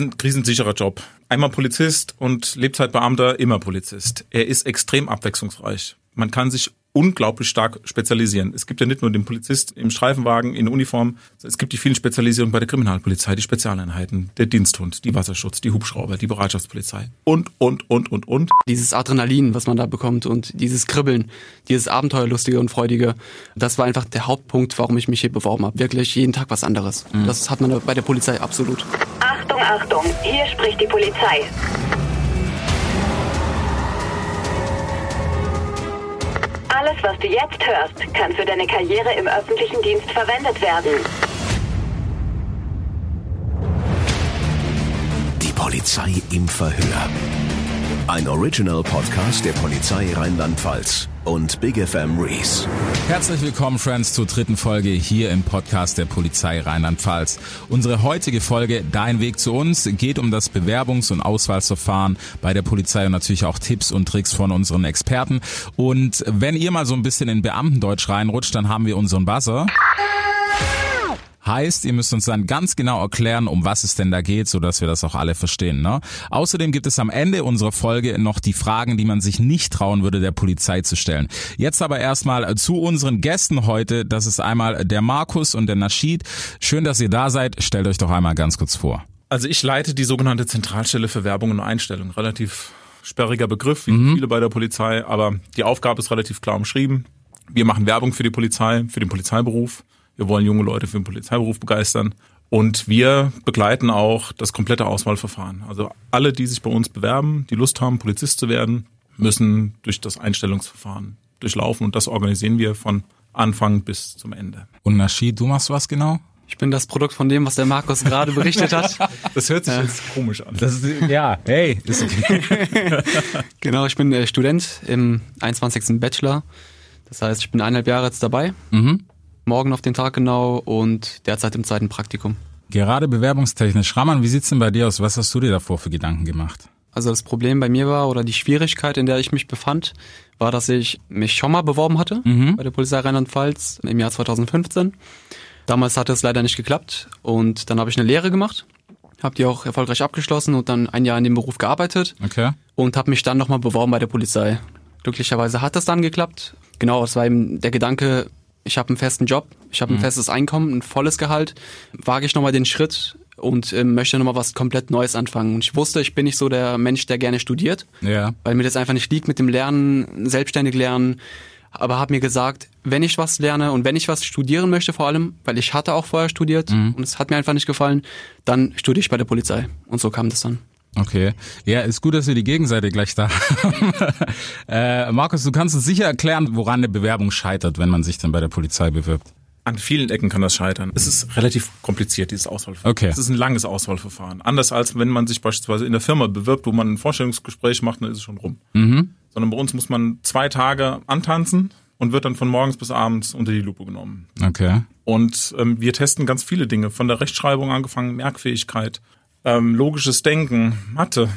ist ein krisensicherer Job. Einmal Polizist und Lebzeitbeamter, immer Polizist. Er ist extrem abwechslungsreich. Man kann sich unglaublich stark spezialisieren. Es gibt ja nicht nur den Polizist im Streifenwagen, in Uniform, es gibt die vielen Spezialisierungen bei der Kriminalpolizei, die Spezialeinheiten, der Diensthund, die Wasserschutz, die Hubschrauber, die Bereitschaftspolizei und, und, und, und, und. Dieses Adrenalin, was man da bekommt und dieses Kribbeln, dieses Abenteuerlustige und Freudige, das war einfach der Hauptpunkt, warum ich mich hier beworben habe. Wirklich jeden Tag was anderes. Mhm. Das hat man bei der Polizei absolut. Achtung, Achtung, hier spricht die Polizei. Alles, was du jetzt hörst, kann für deine Karriere im öffentlichen Dienst verwendet werden. Die Polizei im Verhör. Ein Original-Podcast der Polizei Rheinland-Pfalz und Big FM Reese. Herzlich willkommen, Friends, zur dritten Folge hier im Podcast der Polizei Rheinland-Pfalz. Unsere heutige Folge Dein Weg zu uns geht um das Bewerbungs- und Auswahlsverfahren bei der Polizei und natürlich auch Tipps und Tricks von unseren Experten. Und wenn ihr mal so ein bisschen in Beamtendeutsch reinrutscht, dann haben wir unseren Buzzer. Heißt, ihr müsst uns dann ganz genau erklären, um was es denn da geht, so dass wir das auch alle verstehen. Ne? Außerdem gibt es am Ende unserer Folge noch die Fragen, die man sich nicht trauen würde, der Polizei zu stellen. Jetzt aber erstmal zu unseren Gästen heute. Das ist einmal der Markus und der Naschid. Schön, dass ihr da seid. Stellt euch doch einmal ganz kurz vor. Also ich leite die sogenannte Zentralstelle für Werbung und Einstellung. Relativ sperriger Begriff, wie mhm. viele bei der Polizei, aber die Aufgabe ist relativ klar umschrieben. Wir machen Werbung für die Polizei, für den Polizeiberuf. Wir wollen junge Leute für den Polizeiberuf begeistern. Und wir begleiten auch das komplette Auswahlverfahren. Also alle, die sich bei uns bewerben, die Lust haben, Polizist zu werden, müssen durch das Einstellungsverfahren durchlaufen. Und das organisieren wir von Anfang bis zum Ende. Und Nashi, du machst was genau? Ich bin das Produkt von dem, was der Markus gerade berichtet hat. Das hört sich jetzt komisch an. Ist, ja, hey, ist okay. genau, ich bin äh, Student im 21. Bachelor. Das heißt, ich bin eineinhalb Jahre jetzt dabei. Mhm morgen auf den Tag genau und derzeit im zweiten Praktikum. Gerade bewerbungstechnisch. Raman, wie sieht's denn bei dir aus? Was hast du dir davor für Gedanken gemacht? Also das Problem bei mir war oder die Schwierigkeit, in der ich mich befand, war, dass ich mich schon mal beworben hatte mhm. bei der Polizei Rheinland-Pfalz im Jahr 2015. Damals hatte es leider nicht geklappt und dann habe ich eine Lehre gemacht, habe die auch erfolgreich abgeschlossen und dann ein Jahr in dem Beruf gearbeitet okay. und habe mich dann nochmal beworben bei der Polizei. Glücklicherweise hat das dann geklappt. Genau, es war eben der Gedanke, ich habe einen festen Job, ich habe ein mhm. festes Einkommen, ein volles Gehalt, wage ich nochmal den Schritt und äh, möchte nochmal was komplett Neues anfangen. Und ich wusste, ich bin nicht so der Mensch, der gerne studiert, ja. weil mir das einfach nicht liegt mit dem Lernen, selbstständig lernen. Aber habe mir gesagt, wenn ich was lerne und wenn ich was studieren möchte vor allem, weil ich hatte auch vorher studiert mhm. und es hat mir einfach nicht gefallen, dann studiere ich bei der Polizei. Und so kam das dann. Okay. Ja, ist gut, dass wir die Gegenseite gleich da haben. äh, Markus, du kannst uns sicher erklären, woran eine Bewerbung scheitert, wenn man sich dann bei der Polizei bewirbt. An vielen Ecken kann das scheitern. Es ist relativ kompliziert, dieses Auswahlverfahren. Okay. Es ist ein langes Auswahlverfahren. Anders als wenn man sich beispielsweise in der Firma bewirbt, wo man ein Vorstellungsgespräch macht, dann ist es schon rum. Mhm. Sondern bei uns muss man zwei Tage antanzen und wird dann von morgens bis abends unter die Lupe genommen. Okay. Und ähm, wir testen ganz viele Dinge, von der Rechtschreibung angefangen, Merkfähigkeit, ähm, logisches Denken, Mathe,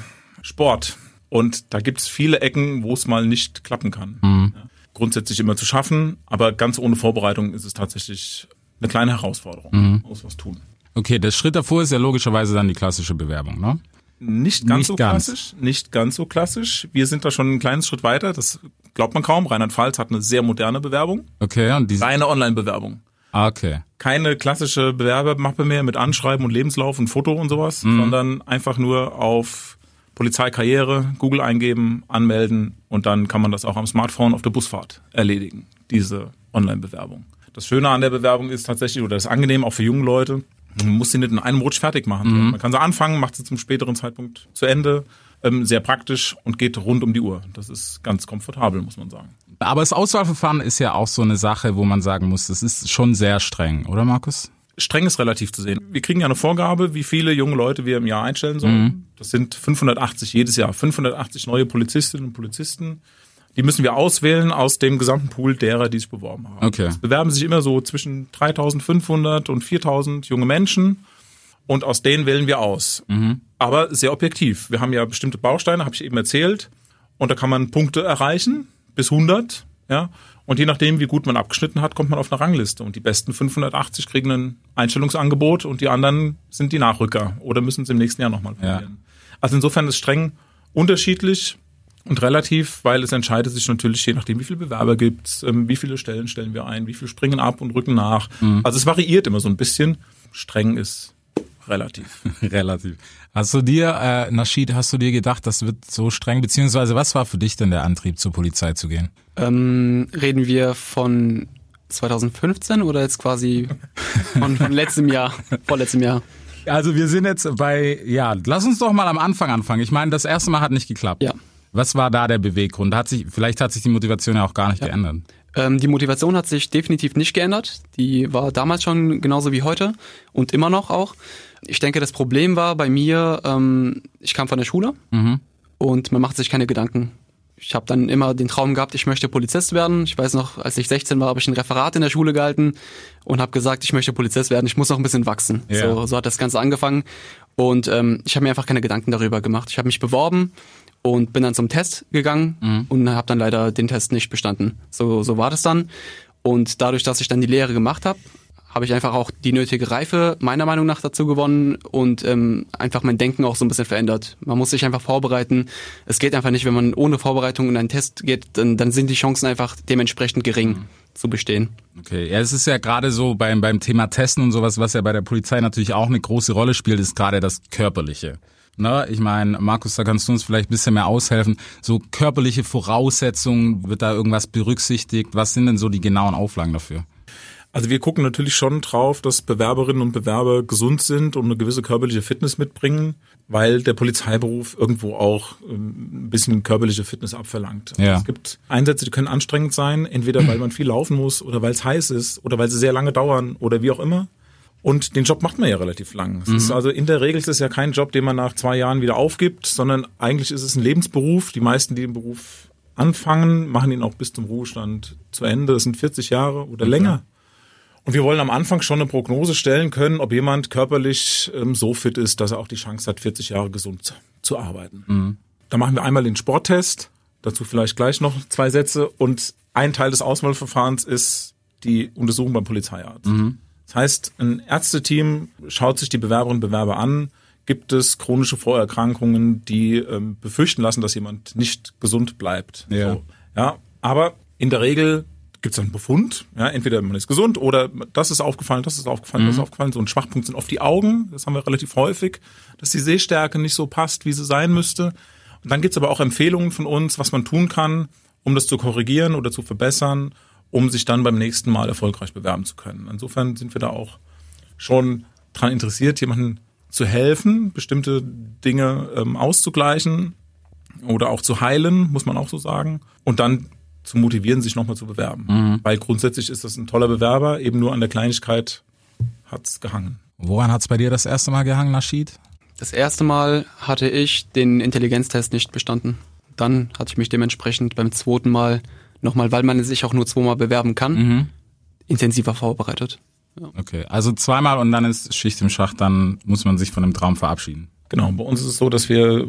Sport. Und da gibt es viele Ecken, wo es mal nicht klappen kann. Mhm. Ja, grundsätzlich immer zu schaffen, aber ganz ohne Vorbereitung ist es tatsächlich eine kleine Herausforderung. Mhm. Man muss was tun. Okay, der Schritt davor ist ja logischerweise dann die klassische Bewerbung, ne? Nicht ganz nicht so ganz. klassisch, nicht ganz so klassisch. Wir sind da schon einen kleinen Schritt weiter. Das glaubt man kaum. Rheinland-Pfalz hat eine sehr moderne Bewerbung. Okay, und diese reine Online-Bewerbung. Ah, okay. Keine klassische Bewerbermappe mehr mit Anschreiben und Lebenslauf und Foto und sowas, mhm. sondern einfach nur auf Polizeikarriere, Google eingeben, anmelden und dann kann man das auch am Smartphone auf der Busfahrt erledigen, diese Online-Bewerbung. Das Schöne an der Bewerbung ist tatsächlich, oder das ist angenehm auch für junge Leute, man muss sie nicht in einem Rutsch fertig machen. Mhm. Man kann sie anfangen, macht sie zum späteren Zeitpunkt zu Ende, ähm, sehr praktisch und geht rund um die Uhr. Das ist ganz komfortabel, muss man sagen. Aber das Auswahlverfahren ist ja auch so eine Sache, wo man sagen muss, das ist schon sehr streng, oder Markus? Streng ist relativ zu sehen. Wir kriegen ja eine Vorgabe, wie viele junge Leute wir im Jahr einstellen sollen. Mhm. Das sind 580 jedes Jahr. 580 neue Polizistinnen und Polizisten. Die müssen wir auswählen aus dem gesamten Pool derer, die sich beworben haben. Okay. Es bewerben sich immer so zwischen 3500 und 4000 junge Menschen. Und aus denen wählen wir aus. Mhm. Aber sehr objektiv. Wir haben ja bestimmte Bausteine, habe ich eben erzählt. Und da kann man Punkte erreichen bis 100. Ja, und je nachdem, wie gut man abgeschnitten hat, kommt man auf eine Rangliste. Und die besten 580 kriegen ein Einstellungsangebot und die anderen sind die Nachrücker oder müssen es im nächsten Jahr nochmal probieren. Ja. Also insofern ist streng unterschiedlich und relativ, weil es entscheidet sich natürlich je nachdem, wie viele Bewerber gibt ähm, wie viele Stellen stellen wir ein, wie viele springen ab und rücken nach. Mhm. Also es variiert immer so ein bisschen. Streng ist relativ. relativ. Hast du dir, äh, Naschid, hast du dir gedacht, das wird so streng, beziehungsweise was war für dich denn der Antrieb, zur Polizei zu gehen? Ähm, reden wir von 2015 oder jetzt quasi von, von letztem Jahr, vorletztem Jahr? Also wir sind jetzt bei, ja, lass uns doch mal am Anfang anfangen. Ich meine, das erste Mal hat nicht geklappt. Ja. Was war da der Beweggrund? Hat sich, vielleicht hat sich die Motivation ja auch gar nicht ja. geändert. Ähm, die Motivation hat sich definitiv nicht geändert. Die war damals schon genauso wie heute und immer noch auch. Ich denke, das Problem war bei mir, ähm, ich kam von der Schule mhm. und man macht sich keine Gedanken. Ich habe dann immer den Traum gehabt, ich möchte Polizist werden. Ich weiß noch, als ich 16 war, habe ich ein Referat in der Schule gehalten und habe gesagt, ich möchte Polizist werden. Ich muss noch ein bisschen wachsen. Ja. So, so hat das Ganze angefangen. Und ähm, ich habe mir einfach keine Gedanken darüber gemacht. Ich habe mich beworben und bin dann zum Test gegangen mhm. und habe dann leider den Test nicht bestanden. So, so war das dann. Und dadurch, dass ich dann die Lehre gemacht habe, habe ich einfach auch die nötige Reife meiner Meinung nach dazu gewonnen und ähm, einfach mein Denken auch so ein bisschen verändert. Man muss sich einfach vorbereiten. Es geht einfach nicht, wenn man ohne Vorbereitung in einen Test geht, dann, dann sind die Chancen einfach dementsprechend gering mhm. zu bestehen. Okay, ja, es ist ja gerade so beim, beim Thema Testen und sowas, was ja bei der Polizei natürlich auch eine große Rolle spielt, ist gerade das Körperliche. Ne, ich meine, Markus, da kannst du uns vielleicht ein bisschen mehr aushelfen. So körperliche Voraussetzungen, wird da irgendwas berücksichtigt? Was sind denn so die genauen Auflagen dafür? Also wir gucken natürlich schon drauf, dass Bewerberinnen und Bewerber gesund sind und eine gewisse körperliche Fitness mitbringen, weil der Polizeiberuf irgendwo auch ähm, ein bisschen körperliche Fitness abverlangt. Ja. Es gibt Einsätze, die können anstrengend sein, entweder weil man viel laufen muss oder weil es heiß ist oder weil sie sehr lange dauern oder wie auch immer. Und den Job macht man ja relativ lang. Es mhm. ist also in der Regel ist es ja kein Job, den man nach zwei Jahren wieder aufgibt, sondern eigentlich ist es ein Lebensberuf. Die meisten, die den Beruf anfangen, machen ihn auch bis zum Ruhestand zu Ende. Das sind 40 Jahre oder länger. Und wir wollen am Anfang schon eine Prognose stellen können, ob jemand körperlich ähm, so fit ist, dass er auch die Chance hat, 40 Jahre gesund zu arbeiten. Mhm. Da machen wir einmal den Sporttest, dazu vielleicht gleich noch zwei Sätze. Und ein Teil des Auswahlverfahrens ist die Untersuchung beim Polizeiarzt. Mhm. Das heißt, ein Ärzteteam schaut sich die Bewerberinnen und Bewerber an, gibt es chronische Vorerkrankungen, die ähm, befürchten lassen, dass jemand nicht gesund bleibt. Ja. So, ja, aber in der Regel gibt es einen Befund. Ja, entweder man ist gesund oder das ist aufgefallen, das ist aufgefallen, mhm. das ist mhm. aufgefallen. So ein Schwachpunkt sind oft die Augen. Das haben wir relativ häufig, dass die Sehstärke nicht so passt, wie sie sein müsste. Und dann gibt's aber auch Empfehlungen von uns, was man tun kann, um das zu korrigieren oder zu verbessern, um sich dann beim nächsten Mal erfolgreich bewerben zu können. Insofern sind wir da auch schon dran interessiert, jemanden zu helfen, bestimmte Dinge ähm, auszugleichen oder auch zu heilen, muss man auch so sagen. Und dann zu motivieren, sich nochmal zu bewerben. Mhm. Weil grundsätzlich ist das ein toller Bewerber, eben nur an der Kleinigkeit hat's gehangen. Woran hat's bei dir das erste Mal gehangen, Naschid? Das erste Mal hatte ich den Intelligenztest nicht bestanden. Dann hatte ich mich dementsprechend beim zweiten Mal nochmal, weil man sich auch nur zweimal bewerben kann, mhm. intensiver vorbereitet. Ja. Okay, also zweimal und dann ist Schicht im Schacht, dann muss man sich von dem Traum verabschieden. Genau, bei uns ist es so, dass wir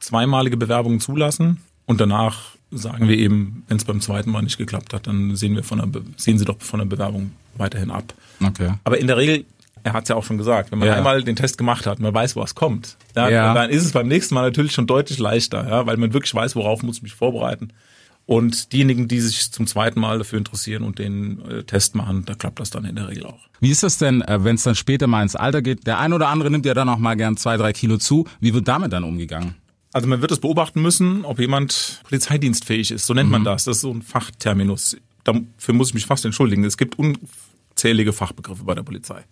zweimalige Bewerbungen zulassen und danach sagen wir eben, wenn es beim zweiten Mal nicht geklappt hat, dann sehen wir von der, sehen Sie doch von der Bewerbung weiterhin ab. Okay. Aber in der Regel, er hat es ja auch schon gesagt, wenn man ja. einmal den Test gemacht hat, man weiß, was kommt, ja, ja. dann ist es beim nächsten Mal natürlich schon deutlich leichter, ja, weil man wirklich weiß, worauf muss ich mich vorbereiten. Und diejenigen, die sich zum zweiten Mal dafür interessieren und den äh, Test machen, da klappt das dann in der Regel auch. Wie ist das denn, äh, wenn es dann später mal ins Alter geht? Der ein oder andere nimmt ja dann auch mal gern zwei, drei Kilo zu. Wie wird damit dann umgegangen? Also man wird es beobachten müssen, ob jemand polizeidienstfähig ist. So nennt mhm. man das. Das ist so ein Fachterminus. Dafür muss ich mich fast entschuldigen. Es gibt unzählige Fachbegriffe bei der Polizei.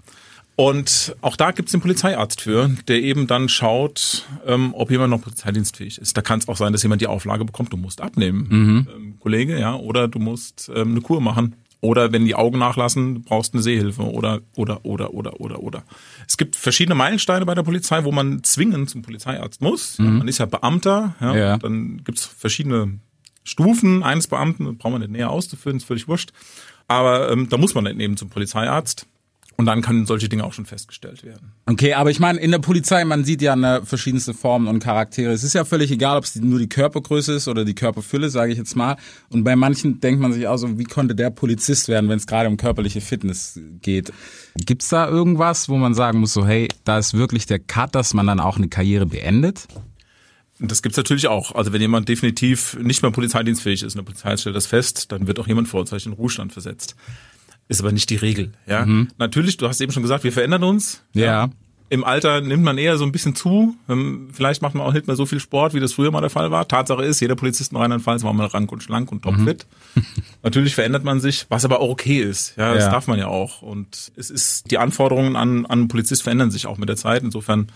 Und auch da gibt es den Polizeiarzt für, der eben dann schaut, ähm, ob jemand noch polizeidienstfähig ist. Da kann es auch sein, dass jemand die Auflage bekommt, du musst abnehmen, mhm. ähm, Kollege, ja, oder du musst ähm, eine Kur machen. Oder wenn die Augen nachlassen, brauchst eine Sehhilfe oder, oder, oder, oder, oder, oder. Es gibt verschiedene Meilensteine bei der Polizei, wo man zwingend zum Polizeiarzt muss. Mhm. Man ist ja Beamter, ja, ja. dann gibt's verschiedene Stufen eines Beamten, braucht man nicht näher auszuführen, ist völlig wurscht. Aber ähm, da muss man dann eben zum Polizeiarzt. Und dann können solche Dinge auch schon festgestellt werden. Okay, aber ich meine, in der Polizei, man sieht ja eine verschiedenste Formen und Charaktere. Es ist ja völlig egal, ob es nur die Körpergröße ist oder die Körperfülle, sage ich jetzt mal. Und bei manchen denkt man sich auch so, wie konnte der Polizist werden, wenn es gerade um körperliche Fitness geht. Gibt's da irgendwas, wo man sagen muss, so hey, da ist wirklich der Cut, dass man dann auch eine Karriere beendet? Das gibt's natürlich auch. Also wenn jemand definitiv nicht mehr polizeidienstfähig ist und der Polizei stellt das fest, dann wird auch jemand vorzeitig in Ruhestand versetzt. Ist aber nicht die Regel. Ja, mhm. natürlich. Du hast eben schon gesagt, wir verändern uns. Ja. ja. Im Alter nimmt man eher so ein bisschen zu. Vielleicht macht man auch nicht mehr so viel Sport, wie das früher mal der Fall war. Tatsache ist, jeder Polizist in Rheinland-Pfalz war mal rank und schlank und topfit. Mhm. Natürlich verändert man sich, was aber auch okay ist. Ja, das ja. darf man ja auch. Und es ist, die Anforderungen an, an einen Polizist verändern sich auch mit der Zeit. Insofern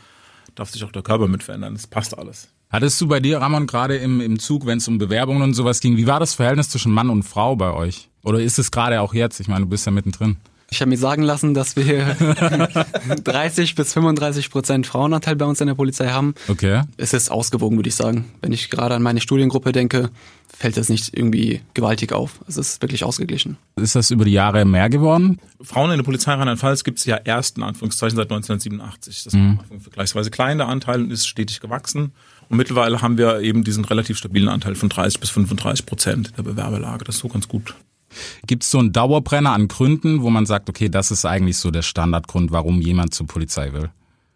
darf sich auch der Körper mit verändern. Das passt alles. Hattest du bei dir, Ramon, gerade im, im Zug, wenn es um Bewerbungen und sowas ging, wie war das Verhältnis zwischen Mann und Frau bei euch? Oder ist es gerade auch jetzt? Ich meine, du bist ja mittendrin. Ich habe mir sagen lassen, dass wir 30 bis 35 Prozent Frauenanteil bei uns in der Polizei haben. Okay. Es ist ausgewogen, würde ich sagen. Wenn ich gerade an meine Studiengruppe denke, fällt das nicht irgendwie gewaltig auf. Es ist wirklich ausgeglichen. Ist das über die Jahre mehr geworden? Frauen in der Polizei Rheinland-Pfalz gibt es ja erst in Anführungszeichen seit 1987. Das mhm. war ein vergleichsweise kleiner Anteil und ist stetig gewachsen. Und mittlerweile haben wir eben diesen relativ stabilen Anteil von 30 bis 35 Prozent der Bewerberlage. Das ist so ganz gut. Gibt es so einen Dauerbrenner an Gründen, wo man sagt, okay, das ist eigentlich so der Standardgrund, warum jemand zur Polizei will?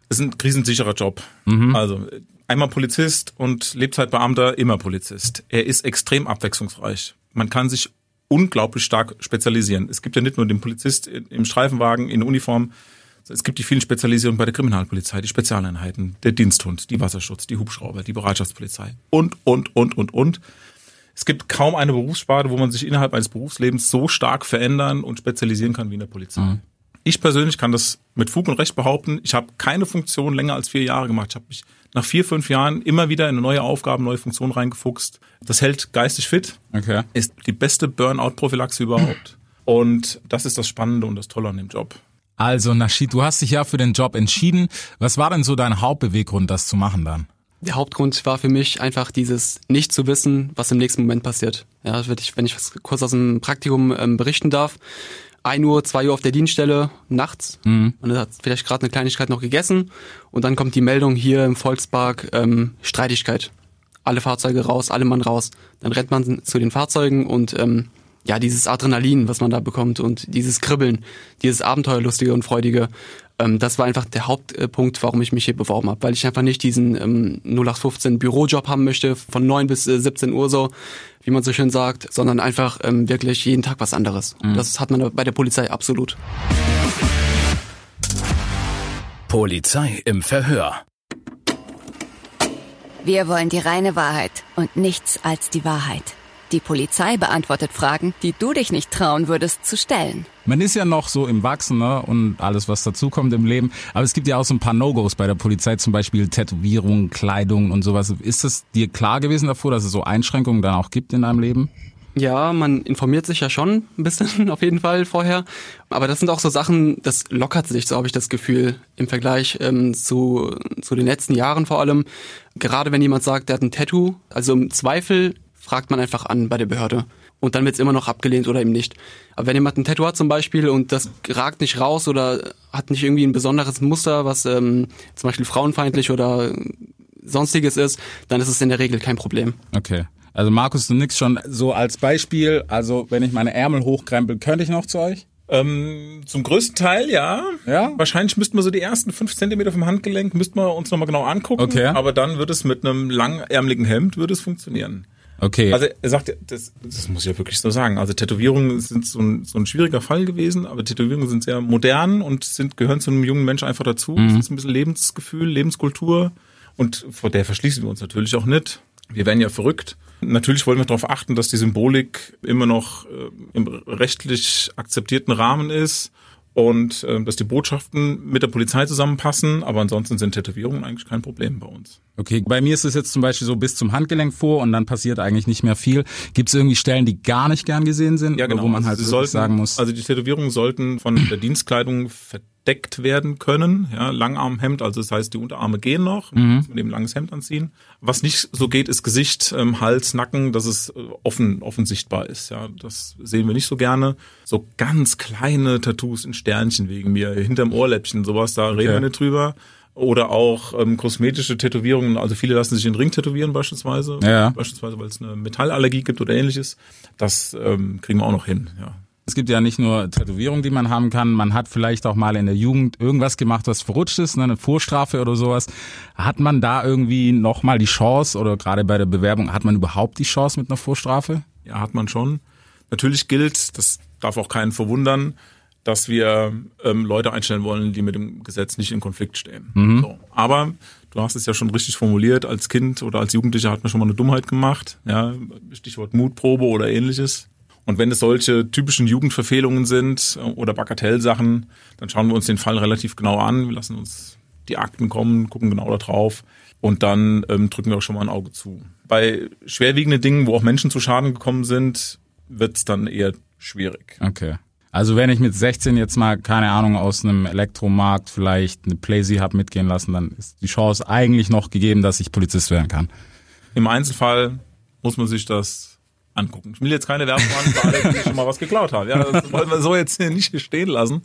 Es ist ein krisensicherer Job. Mhm. Also einmal Polizist und Lebzeitbeamter, immer Polizist. Er ist extrem abwechslungsreich. Man kann sich unglaublich stark spezialisieren. Es gibt ja nicht nur den Polizist im Streifenwagen, in Uniform. Es gibt die vielen Spezialisierungen bei der Kriminalpolizei, die Spezialeinheiten, der Diensthund, die Wasserschutz, die Hubschrauber, die Bereitschaftspolizei und, und, und, und, und. Es gibt kaum eine Berufssparte, wo man sich innerhalb eines Berufslebens so stark verändern und spezialisieren kann wie in der Polizei. Mhm. Ich persönlich kann das mit Fug und Recht behaupten. Ich habe keine Funktion länger als vier Jahre gemacht. Ich habe mich nach vier, fünf Jahren immer wieder in neue Aufgaben, neue Funktionen reingefuchst. Das hält geistig fit. Okay. Ist die beste Burnout-Prophylaxe überhaupt. Und das ist das Spannende und das Tolle an dem Job. Also, Nashid, du hast dich ja für den Job entschieden. Was war denn so dein Hauptbeweggrund, das zu machen dann? Der Hauptgrund war für mich einfach dieses nicht zu wissen, was im nächsten Moment passiert. Ja, wenn ich, wenn ich kurz aus dem Praktikum ähm, berichten darf. ein Uhr, zwei Uhr auf der Dienststelle nachts. Mhm. Man hat vielleicht gerade eine Kleinigkeit noch gegessen und dann kommt die Meldung hier im Volkspark ähm, Streitigkeit. Alle Fahrzeuge raus, alle Mann raus. Dann rennt man zu den Fahrzeugen und ähm, ja, dieses Adrenalin, was man da bekommt und dieses Kribbeln, dieses Abenteuerlustige und Freudige, ähm, das war einfach der Hauptpunkt, warum ich mich hier beworben habe, weil ich einfach nicht diesen ähm, 0815 Bürojob haben möchte, von 9 bis äh, 17 Uhr so, wie man so schön sagt, sondern einfach ähm, wirklich jeden Tag was anderes. Mhm. Das hat man bei der Polizei absolut. Polizei im Verhör. Wir wollen die reine Wahrheit und nichts als die Wahrheit. Die Polizei beantwortet Fragen, die du dich nicht trauen würdest zu stellen. Man ist ja noch so im Wachsen ne? und alles, was dazukommt im Leben. Aber es gibt ja auch so ein paar No-Gos bei der Polizei, zum Beispiel Tätowierungen, Kleidung und sowas. Ist es dir klar gewesen davor, dass es so Einschränkungen dann auch gibt in deinem Leben? Ja, man informiert sich ja schon ein bisschen auf jeden Fall vorher. Aber das sind auch so Sachen, das lockert sich, so habe ich das Gefühl, im Vergleich ähm, zu, zu den letzten Jahren vor allem. Gerade wenn jemand sagt, der hat ein Tattoo, also im Zweifel fragt man einfach an bei der Behörde. Und dann wird es immer noch abgelehnt oder eben nicht. Aber wenn jemand ein Tattoo hat zum Beispiel und das ragt nicht raus oder hat nicht irgendwie ein besonderes Muster, was ähm, zum Beispiel frauenfeindlich oder sonstiges ist, dann ist es in der Regel kein Problem. Okay. Also Markus, du nix schon so als Beispiel, also wenn ich meine Ärmel hochkrempel, könnte ich noch zu euch? Ähm, zum größten Teil ja. Ja. Wahrscheinlich müssten wir so die ersten fünf Zentimeter vom Handgelenk müssten wir uns nochmal genau angucken. Okay. Aber dann wird es mit einem langärmeligen Hemd würde es funktionieren. Okay. Also er sagt, das, das muss ich ja wirklich so sagen. Also Tätowierungen sind so ein, so ein schwieriger Fall gewesen, aber Tätowierungen sind sehr modern und sind gehören zu einem jungen Menschen einfach dazu. Mhm. Es ist ein bisschen Lebensgefühl, Lebenskultur und vor der verschließen wir uns natürlich auch nicht. Wir werden ja verrückt. Natürlich wollen wir darauf achten, dass die Symbolik immer noch äh, im rechtlich akzeptierten Rahmen ist und äh, dass die Botschaften mit der Polizei zusammenpassen, aber ansonsten sind Tätowierungen eigentlich kein Problem bei uns. Okay, bei mir ist es jetzt zum Beispiel so bis zum Handgelenk vor und dann passiert eigentlich nicht mehr viel. Gibt es irgendwie Stellen, die gar nicht gern gesehen sind, ja, genau. wo man halt also sollten, sagen muss? Also die Tätowierungen sollten von der Dienstkleidung bedeckt werden können. Ja, Langarmhemd, also das heißt, die Unterarme gehen noch, mhm. mit dem langes Hemd anziehen. Was nicht so geht, ist Gesicht, ähm, Hals, Nacken, dass es äh, offen, offen sichtbar ist. Ja, das sehen wir nicht so gerne. So ganz kleine Tattoos in Sternchen wegen mir, hinterm Ohrläppchen, sowas, da reden wir nicht drüber. Oder auch ähm, kosmetische Tätowierungen, also viele lassen sich den Ring tätowieren beispielsweise, ja. beispielsweise weil es eine Metallallergie gibt oder ähnliches. Das ähm, kriegen wir auch noch hin. Ja. Es gibt ja nicht nur Tätowierungen, die man haben kann, man hat vielleicht auch mal in der Jugend irgendwas gemacht, was verrutscht ist, ne, eine Vorstrafe oder sowas. Hat man da irgendwie nochmal die Chance oder gerade bei der Bewerbung, hat man überhaupt die Chance mit einer Vorstrafe? Ja, hat man schon. Natürlich gilt, das darf auch keinen verwundern, dass wir ähm, Leute einstellen wollen, die mit dem Gesetz nicht in Konflikt stehen. Mhm. So. Aber du hast es ja schon richtig formuliert, als Kind oder als Jugendlicher hat man schon mal eine Dummheit gemacht, ja, Stichwort Mutprobe oder ähnliches. Und wenn es solche typischen Jugendverfehlungen sind äh, oder Bagatellsachen, dann schauen wir uns den Fall relativ genau an. Wir lassen uns die Akten kommen, gucken genau da drauf und dann ähm, drücken wir auch schon mal ein Auge zu. Bei schwerwiegenden Dingen, wo auch Menschen zu Schaden gekommen sind, wird es dann eher schwierig. Okay. Also wenn ich mit 16 jetzt mal, keine Ahnung, aus einem Elektromarkt vielleicht eine Playsee habe mitgehen lassen, dann ist die Chance eigentlich noch gegeben, dass ich Polizist werden kann. Im Einzelfall muss man sich das angucken. Ich will jetzt keine Werbung machen für alle, die schon mal was geklaut haben. Ja, das wollen wir so jetzt hier nicht stehen lassen.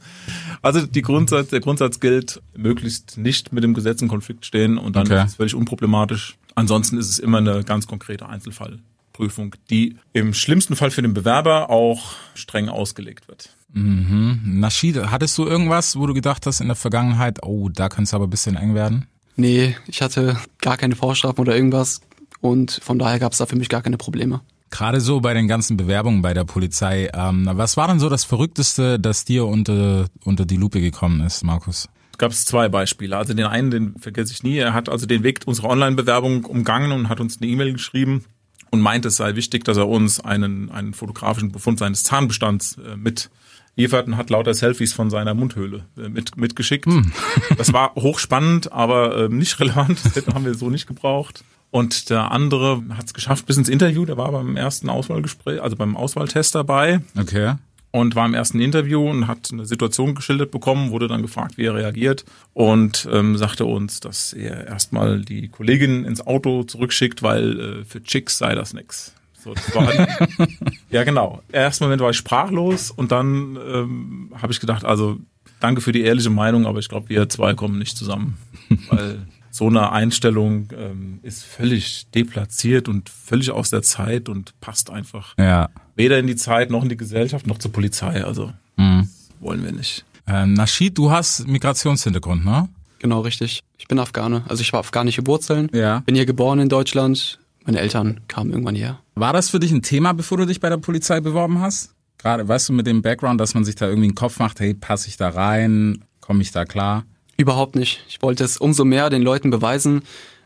Also die Grundsatz, der Grundsatz gilt, möglichst nicht mit dem Gesetz in Konflikt stehen und dann okay. ist es völlig unproblematisch. Ansonsten ist es immer eine ganz konkrete Einzelfallprüfung, die im schlimmsten Fall für den Bewerber auch streng ausgelegt wird. Mhm. Naschid, hattest du irgendwas, wo du gedacht hast in der Vergangenheit, oh, da könnte es aber ein bisschen eng werden? Nee, ich hatte gar keine Vorstrafen oder irgendwas und von daher gab es da für mich gar keine Probleme. Gerade so bei den ganzen Bewerbungen bei der Polizei, ähm, was war denn so das Verrückteste, das dir unter, unter die Lupe gekommen ist, Markus? gab es zwei Beispiele. Also den einen, den vergesse ich nie. Er hat also den Weg unserer Online-Bewerbung umgangen und hat uns eine E-Mail geschrieben und meinte, es sei wichtig, dass er uns einen, einen fotografischen Befund seines Zahnbestands äh, mit liefert und hat lauter Selfies von seiner Mundhöhle äh, mit, mitgeschickt. Hm. Das war hochspannend, aber äh, nicht relevant. Das haben wir so nicht gebraucht. Und der andere hat es geschafft bis ins Interview, der war beim ersten Auswahlgespräch, also beim Auswahltest dabei. Okay. Und war im ersten Interview und hat eine Situation geschildert bekommen, wurde dann gefragt, wie er reagiert und ähm, sagte uns, dass er erstmal die Kollegin ins Auto zurückschickt, weil äh, für Chicks sei das nix. So, das war halt, ja, genau. Ersten Moment war ich sprachlos und dann ähm, habe ich gedacht, also danke für die ehrliche Meinung, aber ich glaube, wir zwei kommen nicht zusammen. Weil so eine Einstellung ähm, ist völlig deplatziert und völlig aus der Zeit und passt einfach ja. weder in die Zeit noch in die Gesellschaft noch zur Polizei. Also mhm. wollen wir nicht. Ähm, Naschid, du hast Migrationshintergrund, ne? Genau, richtig. Ich bin Afghane. Also ich war afghanische Wurzeln. Ja. Bin hier geboren in Deutschland. Meine Eltern kamen irgendwann hierher. War das für dich ein Thema, bevor du dich bei der Polizei beworben hast? Gerade, weißt du, mit dem Background, dass man sich da irgendwie einen Kopf macht, hey, passe ich da rein? Komme ich da klar? Überhaupt nicht. Ich wollte es umso mehr den Leuten beweisen,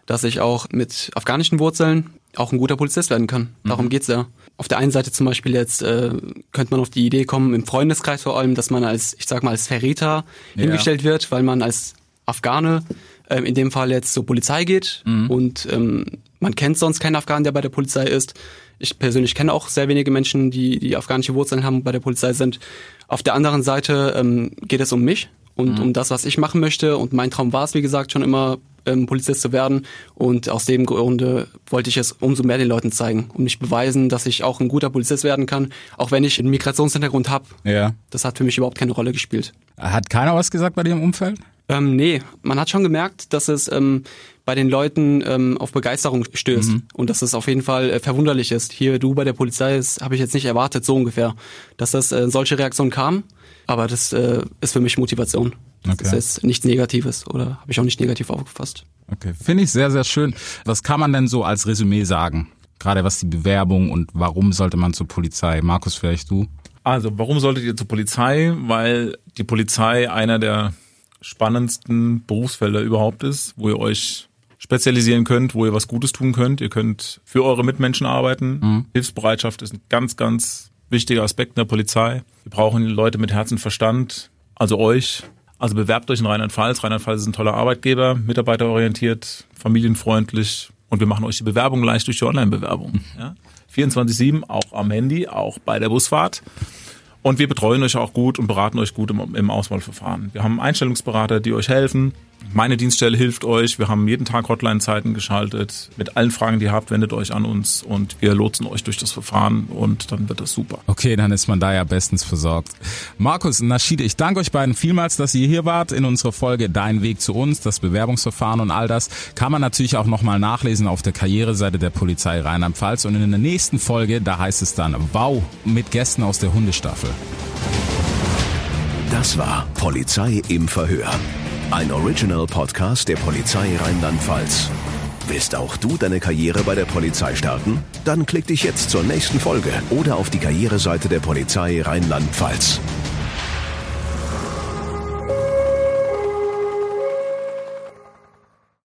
dass ich auch mit afghanischen Wurzeln auch ein guter Polizist werden kann. Darum mhm. geht's ja. Auf der einen Seite zum Beispiel jetzt äh, könnte man auf die Idee kommen, im Freundeskreis vor allem, dass man als, ich sag mal, als Verräter ja. hingestellt wird, weil man als Afghane äh, in dem Fall jetzt zur Polizei geht mhm. und ähm, man kennt sonst keinen Afghanen, der bei der Polizei ist. Ich persönlich kenne auch sehr wenige Menschen, die, die afghanische Wurzeln haben, bei der Polizei sind. Auf der anderen Seite ähm, geht es um mich und mhm. um das, was ich machen möchte. Und mein Traum war es, wie gesagt, schon immer ähm, Polizist zu werden. Und aus dem Grunde wollte ich es umso mehr den Leuten zeigen und mich beweisen, dass ich auch ein guter Polizist werden kann, auch wenn ich einen Migrationshintergrund habe. Ja. Das hat für mich überhaupt keine Rolle gespielt. Hat keiner was gesagt bei dir im Umfeld? Ähm, nee, man hat schon gemerkt, dass es ähm, bei den Leuten ähm, auf Begeisterung stößt mhm. und dass es auf jeden Fall äh, verwunderlich ist. Hier, du bei der Polizei, das habe ich jetzt nicht erwartet, so ungefähr, dass das äh, solche Reaktionen kam. Aber das äh, ist für mich Motivation. Das okay. ist jetzt nichts Negatives oder habe ich auch nicht negativ aufgefasst. Okay, finde ich sehr, sehr schön. Was kann man denn so als Resümee sagen? Gerade was die Bewerbung und warum sollte man zur Polizei? Markus, vielleicht du? Also, warum solltet ihr zur Polizei? Weil die Polizei einer der spannendsten Berufsfelder überhaupt ist, wo ihr euch spezialisieren könnt, wo ihr was Gutes tun könnt. Ihr könnt für eure Mitmenschen arbeiten. Mhm. Hilfsbereitschaft ist ein ganz, ganz wichtiger Aspekt in der Polizei. Wir brauchen Leute mit Herz und Verstand, also euch. Also bewerbt euch in Rheinland-Pfalz. Rheinland-Pfalz ist ein toller Arbeitgeber, mitarbeiterorientiert, familienfreundlich und wir machen euch die Bewerbung leicht durch die Online-Bewerbung. Ja? 24-7, auch am Handy, auch bei der Busfahrt. Und wir betreuen euch auch gut und beraten euch gut im, im Auswahlverfahren. Wir haben Einstellungsberater, die euch helfen. Meine Dienststelle hilft euch. Wir haben jeden Tag Hotline-Zeiten geschaltet. Mit allen Fragen, die ihr habt, wendet euch an uns und wir lotsen euch durch das Verfahren und dann wird das super. Okay, dann ist man da ja bestens versorgt. Markus, Naschide, ich danke euch beiden vielmals, dass ihr hier wart in unserer Folge Dein Weg zu uns, das Bewerbungsverfahren und all das kann man natürlich auch nochmal nachlesen auf der Karriereseite der Polizei Rheinland-Pfalz und in der nächsten Folge, da heißt es dann Wow mit Gästen aus der Hundestaffel. Das war Polizei im Verhör. Ein Original-Podcast der Polizei Rheinland-Pfalz. Willst auch du deine Karriere bei der Polizei starten? Dann klick dich jetzt zur nächsten Folge oder auf die Karriereseite der Polizei Rheinland-Pfalz.